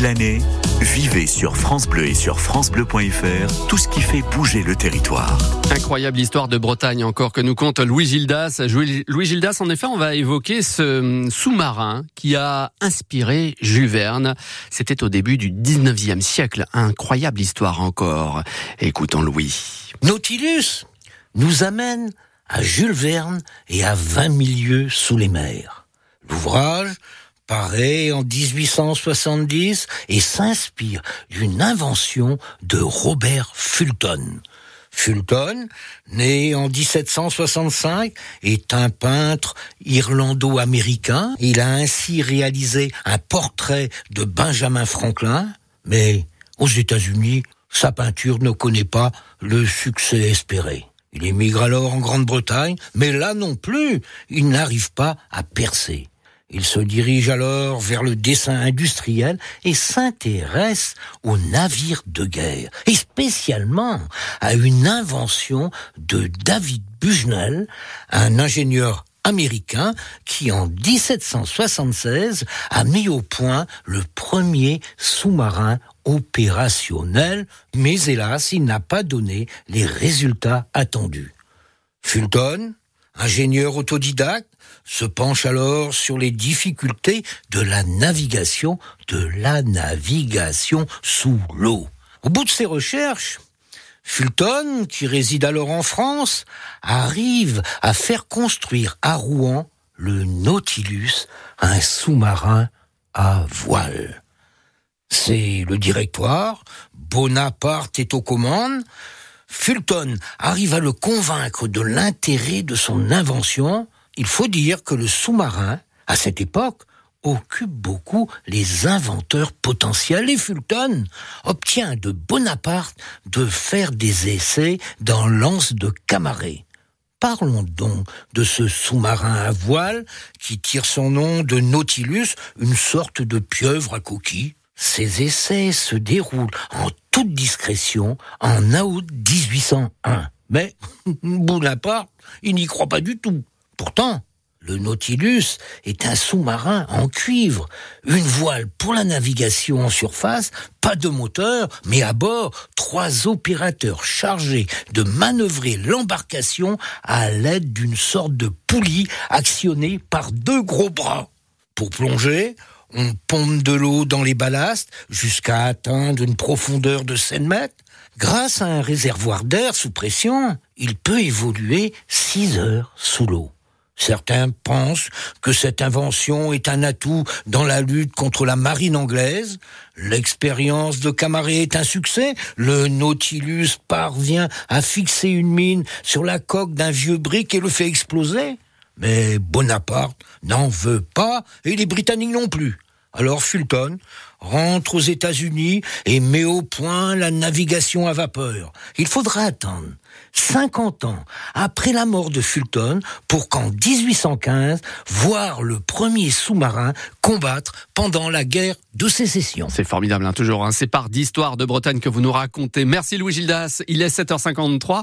Toute l'année, vivez sur France Bleu et sur francebleu.fr tout ce qui fait bouger le territoire. Incroyable histoire de Bretagne encore que nous compte Louis Gildas. Louis Gildas, en effet, on va évoquer ce sous-marin qui a inspiré Jules Verne. C'était au début du 19e siècle. Incroyable histoire encore. Écoutons Louis. Nautilus nous amène à Jules Verne et à 20 milieux sous les mers. L'ouvrage paraît en 1870 et s'inspire d'une invention de Robert Fulton. Fulton, né en 1765, est un peintre irlando-américain. Il a ainsi réalisé un portrait de Benjamin Franklin, mais aux États-Unis, sa peinture ne connaît pas le succès espéré. Il émigre alors en Grande-Bretagne, mais là non plus, il n'arrive pas à percer. Il se dirige alors vers le dessin industriel et s'intéresse aux navires de guerre, et spécialement à une invention de David Bushnell, un ingénieur américain qui en 1776 a mis au point le premier sous-marin opérationnel, mais hélas, il n'a pas donné les résultats attendus. Fulton, ingénieur autodidacte, se penche alors sur les difficultés de la navigation, de la navigation sous l'eau. Au bout de ses recherches, Fulton, qui réside alors en France, arrive à faire construire à Rouen le Nautilus, un sous-marin à voile. C'est le directoire, Bonaparte est aux commandes, Fulton arrive à le convaincre de l'intérêt de son invention. Il faut dire que le sous-marin, à cette époque, occupe beaucoup les inventeurs potentiels et Fulton obtient de Bonaparte de faire des essais dans l'anse de Camaret. Parlons donc de ce sous-marin à voile qui tire son nom de Nautilus, une sorte de pieuvre à coquille. Ces essais se déroulent en toute discrétion en août 1801. Mais Bonaparte, il n'y croit pas du tout. Pourtant, le Nautilus est un sous-marin en cuivre, une voile pour la navigation en surface, pas de moteur, mais à bord, trois opérateurs chargés de manœuvrer l'embarcation à l'aide d'une sorte de poulie actionnée par deux gros bras. Pour plonger, on pompe de l'eau dans les ballasts jusqu'à atteindre une profondeur de 7 mètres. Grâce à un réservoir d'air sous pression, il peut évoluer 6 heures sous l'eau. Certains pensent que cette invention est un atout dans la lutte contre la marine anglaise. L'expérience de Camaret est un succès. Le Nautilus parvient à fixer une mine sur la coque d'un vieux brick et le fait exploser. Mais Bonaparte n'en veut pas et les Britanniques non plus. Alors Fulton rentre aux États-Unis et met au point la navigation à vapeur. Il faudra attendre 50 ans après la mort de Fulton pour qu'en 1815, voir le premier sous-marin combattre pendant la guerre de sécession. C'est formidable, hein, toujours. Hein. C'est par d'histoire de Bretagne que vous nous racontez. Merci Louis Gildas. Il est 7h53.